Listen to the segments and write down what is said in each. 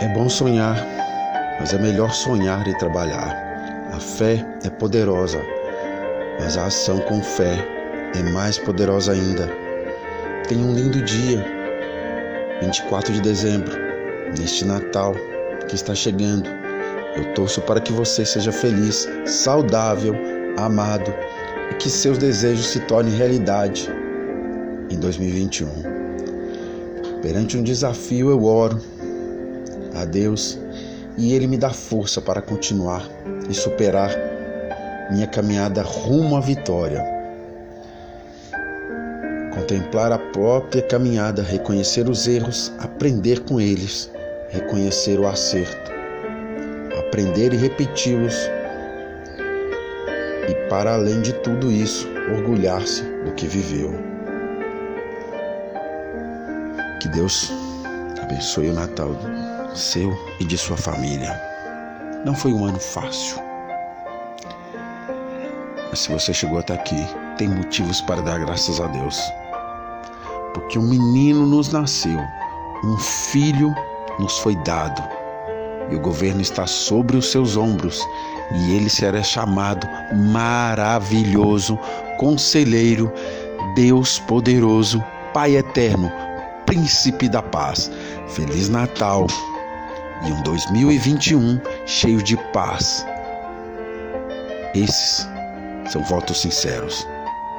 É bom sonhar, mas é melhor sonhar e trabalhar. A fé é poderosa, mas a ação com fé é mais poderosa ainda. Tenha um lindo dia, 24 de dezembro, neste Natal que está chegando. Eu torço para que você seja feliz, saudável, amado e que seus desejos se tornem realidade em 2021. Perante um desafio, eu oro a Deus e Ele me dá força para continuar e superar minha caminhada rumo à vitória. Contemplar a própria caminhada, reconhecer os erros, aprender com eles, reconhecer o acerto, aprender e repeti-los. E para além de tudo isso, orgulhar-se do que viveu. Que Deus abençoe o Natal seu e de sua família. Não foi um ano fácil. Mas se você chegou até aqui, tem motivos para dar graças a Deus. Porque um menino nos nasceu, um filho nos foi dado, e o governo está sobre os seus ombros, e ele será chamado maravilhoso, conselheiro, Deus poderoso, Pai eterno, príncipe da paz. Feliz Natal! E um 2021 cheio de paz. Esses são votos sinceros,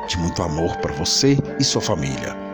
de muito amor para você e sua família.